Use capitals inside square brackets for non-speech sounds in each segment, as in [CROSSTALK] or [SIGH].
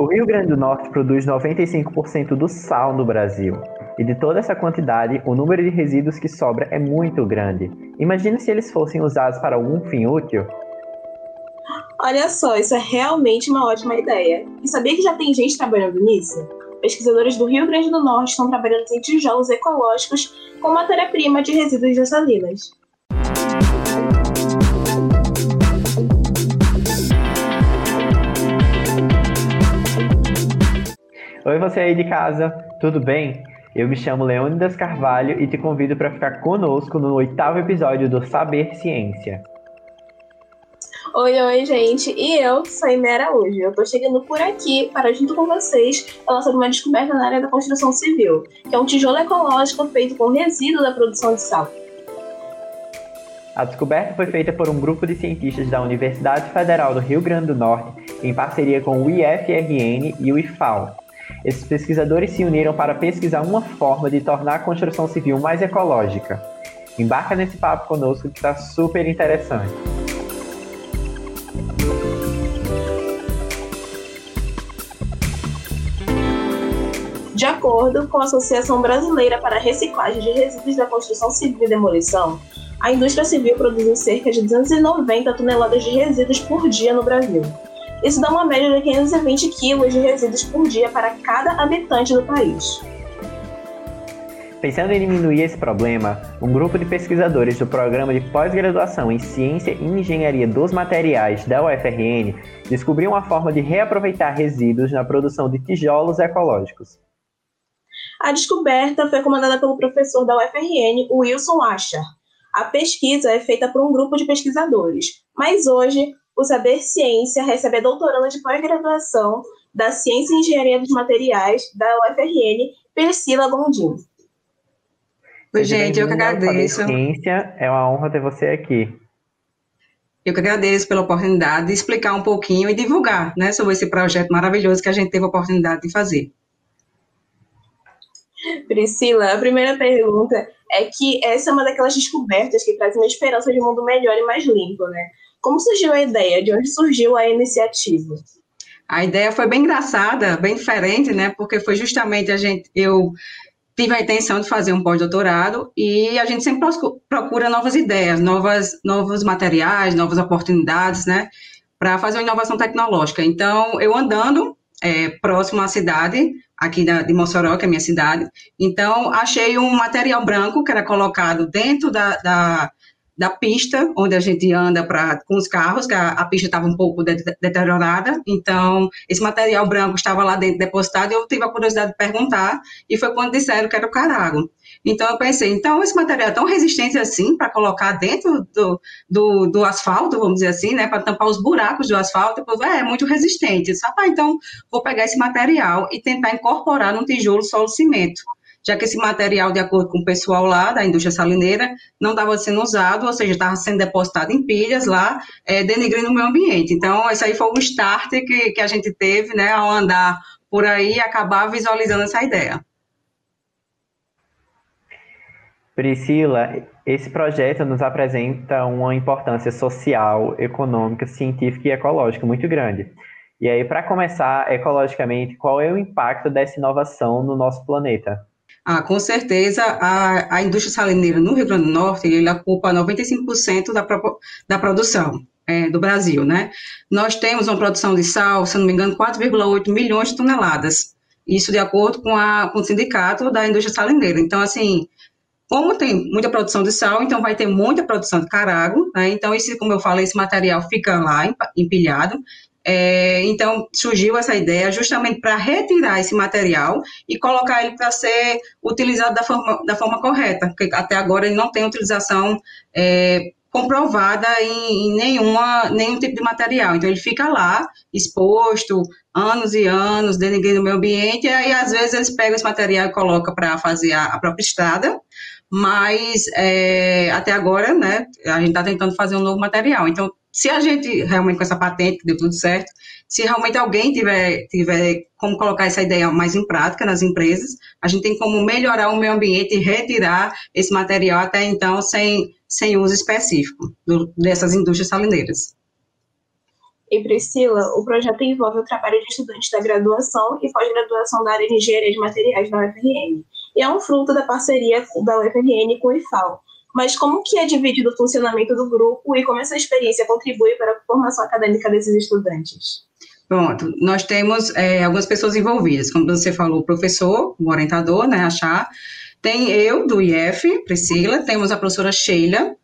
O Rio Grande do Norte produz 95% do sal no Brasil. E de toda essa quantidade, o número de resíduos que sobra é muito grande. Imagina se eles fossem usados para algum fim útil. Olha só, isso é realmente uma ótima ideia. E sabia que já tem gente trabalhando nisso? Pesquisadores do Rio Grande do Norte estão trabalhando em tijolos ecológicos com matéria-prima de resíduos de salinas. Você aí de casa, tudo bem? Eu me chamo Leônidas Carvalho e te convido para ficar conosco no oitavo episódio do Saber Ciência. Oi, oi, gente. E eu sou Imera hoje. Eu tô chegando por aqui para, junto com vocês, falar sobre uma descoberta na área da construção civil, que é um tijolo ecológico feito com resíduo da produção de sal. A descoberta foi feita por um grupo de cientistas da Universidade Federal do Rio Grande do Norte, em parceria com o IFRN e o IFAO, esses pesquisadores se uniram para pesquisar uma forma de tornar a construção civil mais ecológica. Embarca nesse papo conosco que está super interessante. De acordo com a Associação Brasileira para a Reciclagem de Resíduos da Construção Civil e Demolição, a indústria civil produziu cerca de 290 toneladas de resíduos por dia no Brasil. Isso dá uma média de 520 quilos de resíduos por dia para cada habitante do país. Pensando em diminuir esse problema, um grupo de pesquisadores do Programa de Pós-Graduação em Ciência e Engenharia dos Materiais da UFRN descobriu uma forma de reaproveitar resíduos na produção de tijolos ecológicos. A descoberta foi comandada pelo professor da UFRN, Wilson Asher. A pesquisa é feita por um grupo de pesquisadores, mas hoje o Saber Ciência recebe a doutoranda de pós-graduação da Ciência e Engenharia dos Materiais da UFRN, Priscila Gondim. Oi, gente, eu que agradeço. Ciência, é uma honra ter você aqui. Eu que agradeço pela oportunidade de explicar um pouquinho e divulgar né, sobre esse projeto maravilhoso que a gente teve a oportunidade de fazer. Priscila, a primeira pergunta é que essa é uma daquelas descobertas que traz uma esperança de um mundo melhor e mais limpo, né? Como surgiu a ideia? De onde surgiu a iniciativa? A ideia foi bem engraçada, bem diferente, né? Porque foi justamente a gente, eu tive a intenção de fazer um pós-doutorado e a gente sempre procura novas ideias, novas, novos materiais, novas oportunidades, né? Para fazer uma inovação tecnológica. Então, eu andando é, próximo à cidade, aqui da, de Mossoró, que é a minha cidade, então achei um material branco que era colocado dentro da, da da pista onde a gente anda pra, com os carros, que a, a pista estava um pouco de, de, deteriorada, então esse material branco estava lá dentro depositado e eu tive a curiosidade de perguntar, e foi quando disseram que era o carago. Então eu pensei, então esse material é tão resistente assim para colocar dentro do, do, do, asfalto, vamos dizer assim, né, para tampar os buracos do asfalto, depois, é, é muito resistente. Sabe? Ah, então vou pegar esse material e tentar incorporar num tijolo solo cimento já que esse material, de acordo com o pessoal lá da indústria salineira, não estava sendo usado, ou seja, estava sendo depositado em pilhas lá, é, o meio ambiente. Então, esse aí foi o start que, que a gente teve, né, ao andar por aí e acabar visualizando essa ideia. Priscila, esse projeto nos apresenta uma importância social, econômica, científica e ecológica muito grande. E aí, para começar, ecologicamente, qual é o impacto dessa inovação no nosso planeta? Ah, com certeza, a, a indústria salineira no Rio Grande do Norte, ele ocupa 95% da, da produção é, do Brasil, né? Nós temos uma produção de sal, se não me engano, 4,8 milhões de toneladas. Isso de acordo com, a, com o sindicato da indústria salineira. Então, assim, como tem muita produção de sal, então vai ter muita produção de carago, né? Então, esse, como eu falei, esse material fica lá empilhado. É, então, surgiu essa ideia justamente para retirar esse material e colocar ele para ser utilizado da forma, da forma correta, porque até agora ele não tem utilização é, comprovada em, em, nenhuma, nenhum tipo de material. Então, ele fica lá, exposto, anos e anos, denegrindo o meio ambiente, e aí, às vezes, eles pegam esse material e colocam para fazer a, a própria estrada, mas é, até agora, né, a gente está tentando fazer um novo material. Então, se a gente realmente com essa patente deu tudo certo, se realmente alguém tiver, tiver como colocar essa ideia mais em prática nas empresas, a gente tem como melhorar o meio ambiente e retirar esse material até então sem, sem uso específico do, dessas indústrias salineiras. E Priscila, o projeto envolve o trabalho de estudantes da graduação e pós-graduação da área de engenharia de materiais da UFRN. E é um fruto da parceria da UFRN com o IFAL. Mas como que é dividido o funcionamento do grupo e como essa experiência contribui para a formação acadêmica desses estudantes? Pronto, nós temos é, algumas pessoas envolvidas, como você falou, o professor, o orientador, né, a Chá, tem eu, do IF, Priscila, temos a professora Sheila,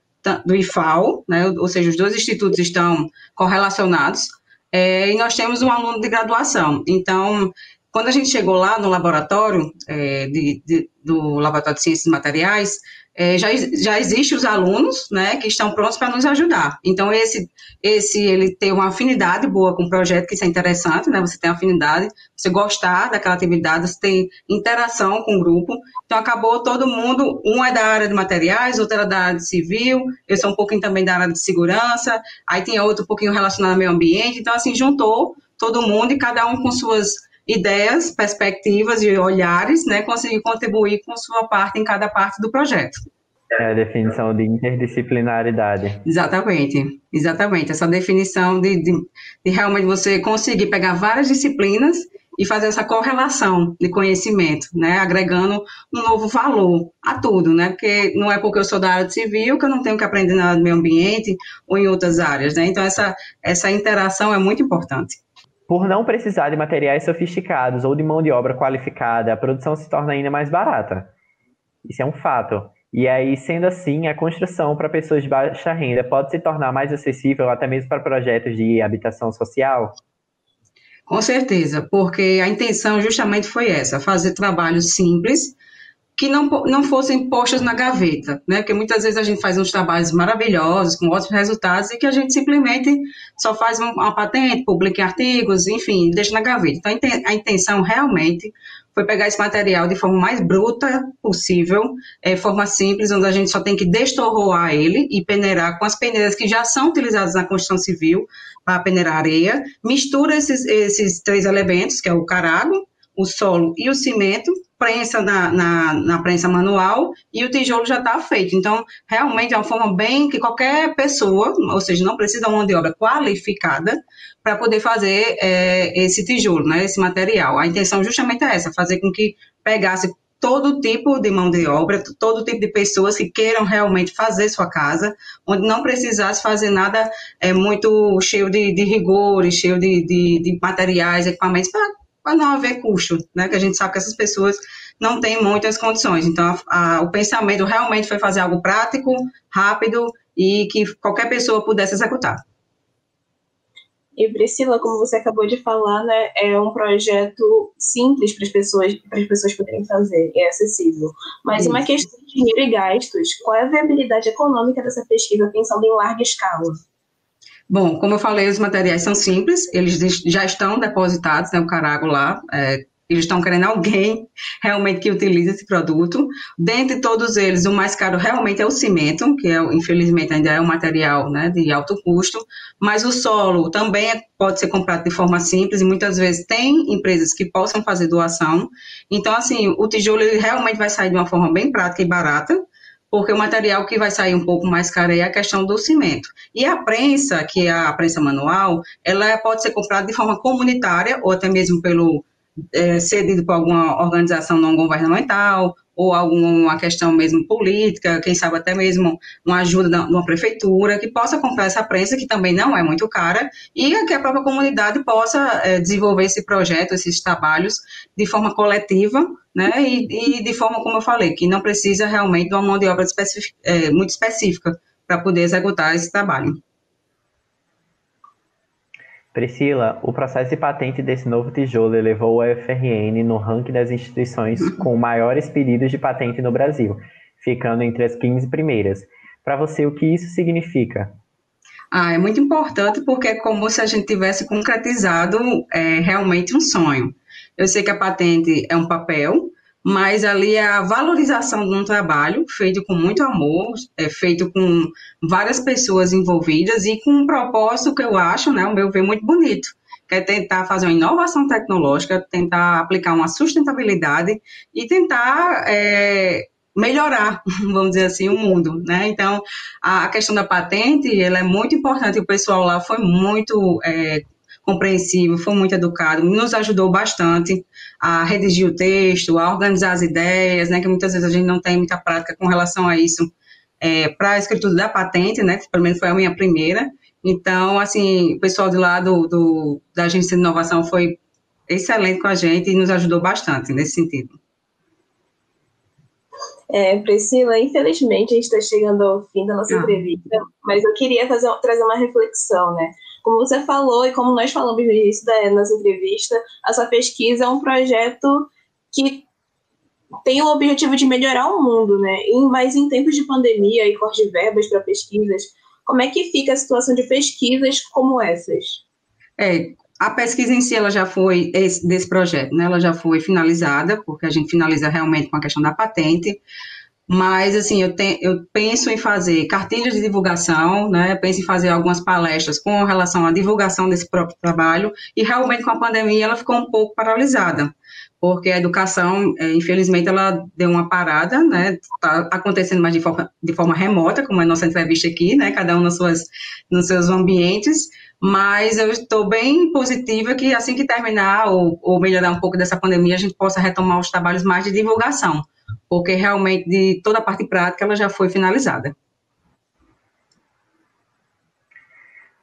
do IFAL, né, ou seja, os dois institutos estão correlacionados, é, e nós temos um aluno de graduação. Então, quando a gente chegou lá no laboratório, é, de, de, do Laboratório de Ciências Materiais, é, já, já existem os alunos, né, que estão prontos para nos ajudar. Então, esse, esse, ele tem uma afinidade boa com o projeto, que isso é interessante, né, você tem afinidade, você gostar daquela atividade, você tem interação com o grupo. Então, acabou todo mundo, um é da área de materiais, outro era da área de civil, eu sou um pouquinho também da área de segurança, aí tinha outro um pouquinho relacionado ao meio ambiente, então, assim, juntou todo mundo e cada um com suas ideias, perspectivas e olhares, né, conseguir contribuir com sua parte em cada parte do projeto. É a definição de interdisciplinaridade. Exatamente, exatamente. Essa definição de, de, de realmente você conseguir pegar várias disciplinas e fazer essa correlação de conhecimento, né, agregando um novo valor a tudo, né, porque não é porque eu sou da área civil que eu não tenho que aprender nada do meio ambiente ou em outras áreas, né, então essa, essa interação é muito importante. Por não precisar de materiais sofisticados ou de mão de obra qualificada, a produção se torna ainda mais barata. Isso é um fato. E aí, sendo assim, a construção para pessoas de baixa renda pode se tornar mais acessível até mesmo para projetos de habitação social? Com certeza, porque a intenção justamente foi essa, fazer trabalhos simples que não, não fossem postas na gaveta, né? Porque muitas vezes a gente faz uns trabalhos maravilhosos, com ótimos resultados, e que a gente simplesmente só faz uma patente, publica artigos, enfim, deixa na gaveta. Então, a intenção realmente foi pegar esse material de forma mais bruta possível, é, forma simples, onde a gente só tem que destorroar ele e peneirar com as peneiras que já são utilizadas na construção civil para peneirar areia, mistura esses, esses três elementos, que é o carago, o solo e o cimento, prensa na, na, na prensa manual e o tijolo já está feito. Então, realmente é uma forma bem que qualquer pessoa, ou seja, não precisa uma mão de obra qualificada para poder fazer é, esse tijolo, né, esse material. A intenção justamente é essa, fazer com que pegasse todo tipo de mão de obra, todo tipo de pessoas que queiram realmente fazer sua casa, onde não precisasse fazer nada é, muito cheio de, de rigores, cheio de, de, de materiais, equipamentos, para não haver custo, né? Que a gente sabe que essas pessoas não têm muitas condições. Então, a, a, o pensamento realmente foi fazer algo prático, rápido e que qualquer pessoa pudesse executar. E Priscila, como você acabou de falar, né, é um projeto simples para as pessoas, para as pessoas poderem fazer, é acessível. Mas Isso. uma questão de dinheiro e gastos, qual é a viabilidade econômica dessa pesquisa pensando em larga escala? Bom, como eu falei, os materiais são simples, eles já estão depositados, né, o carago lá, é, eles estão querendo alguém [LAUGHS] realmente que utilize esse produto. Dentre todos eles, o mais caro realmente é o cimento, que é, infelizmente ainda é um material né, de alto custo, mas o solo também é, pode ser comprado de forma simples e muitas vezes tem empresas que possam fazer doação. Então, assim, o tijolo realmente vai sair de uma forma bem prática e barata, porque o material que vai sair um pouco mais caro é a questão do cimento. E a prensa, que é a prensa manual, ela pode ser comprada de forma comunitária ou até mesmo pelo é, cedido por alguma organização não governamental ou alguma questão mesmo política, quem sabe até mesmo uma ajuda de uma prefeitura que possa comprar essa prensa, que também não é muito cara, e que a própria comunidade possa é, desenvolver esse projeto, esses trabalhos de forma coletiva, né, e, e, de forma, como eu falei, que não precisa realmente de uma mão de obra é, muito específica para poder executar esse trabalho. Priscila, o processo de patente desse novo tijolo elevou a UFRN no ranking das instituições com maiores pedidos de patente no Brasil, ficando entre as 15 primeiras. Para você, o que isso significa? Ah, é muito importante porque é como se a gente tivesse concretizado é, realmente um sonho. Eu sei que a patente é um papel, mas ali é a valorização de um trabalho feito com muito amor, é feito com várias pessoas envolvidas e com um propósito que eu acho, né, o meu ver, muito bonito, que é tentar fazer uma inovação tecnológica, tentar aplicar uma sustentabilidade e tentar é, melhorar, [LAUGHS] vamos dizer assim, o mundo, né? Então, a, questão da patente, ela é muito importante, o pessoal lá foi muito é, compreensivo, foi muito educado, nos ajudou bastante a redigir o texto, a organizar as ideias, né, que muitas vezes a gente não tem muita prática com relação a isso, é, para a escritura da patente, né, que pelo menos foi a minha primeira, então, assim, o pessoal de lá do, do, da Agência de Inovação foi excelente com a gente e nos ajudou bastante nesse sentido. É, Priscila, infelizmente a gente está chegando ao fim da nossa ah. entrevista, mas eu queria fazer, trazer uma reflexão, né? Como você falou e como nós falamos no início da nossa entrevista, essa pesquisa é um projeto que tem o objetivo de melhorar o mundo, né? Mas em tempos de pandemia e corte de verbas para pesquisas, como é que fica a situação de pesquisas como essas? É, a pesquisa em si, ela já foi, esse, desse projeto, né, ela já foi finalizada, porque a gente finaliza realmente com a questão da patente, mas, assim, eu, te, eu penso em fazer cartilhas de divulgação, né, penso em fazer algumas palestras com relação à divulgação desse próprio trabalho, e realmente com a pandemia ela ficou um pouco paralisada, porque a educação, é, infelizmente, ela deu uma parada, né, está acontecendo mais de forma, de forma remota, como é a nossa entrevista aqui, né, cada um nas suas, nos seus ambientes, mas eu estou bem positiva que assim que terminar ou, ou melhorar um pouco dessa pandemia, a gente possa retomar os trabalhos mais de divulgação, porque realmente de toda a parte prática ela já foi finalizada.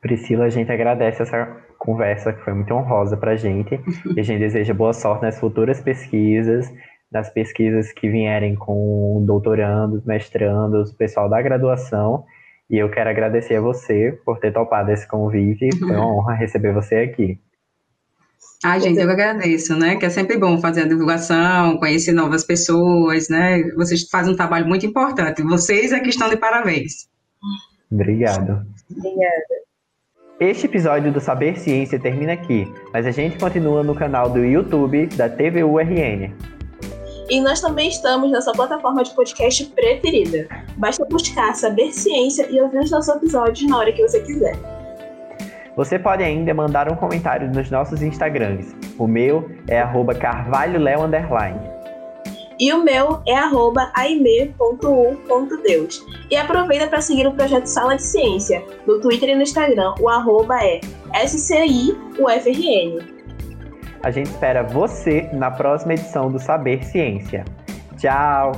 Priscila, a gente agradece essa conversa que foi muito honrosa para a gente. E a gente deseja boa sorte nas futuras pesquisas, nas pesquisas que vierem com doutorandos, mestrandos, pessoal da graduação e eu quero agradecer a você por ter topado esse convite. [LAUGHS] Foi uma honra receber você aqui. Ai, gente, eu agradeço, né? Que é sempre bom fazer a divulgação, conhecer novas pessoas, né? Vocês fazem um trabalho muito importante. Vocês é que estão de parabéns. Obrigado. Obrigada. Este episódio do Saber Ciência termina aqui, mas a gente continua no canal do YouTube da TVURN. E nós também estamos na sua plataforma de podcast preferida. Basta buscar Saber Ciência e ouvir os nossos episódios na hora que você quiser. Você pode ainda mandar um comentário nos nossos Instagrams. O meu é carvalholeo e o meu é aime.u.deus. E aproveita para seguir o projeto Sala de Ciência. No Twitter e no Instagram, o arroba é SCIUFRN. A gente espera você na próxima edição do Saber Ciência. Tchau!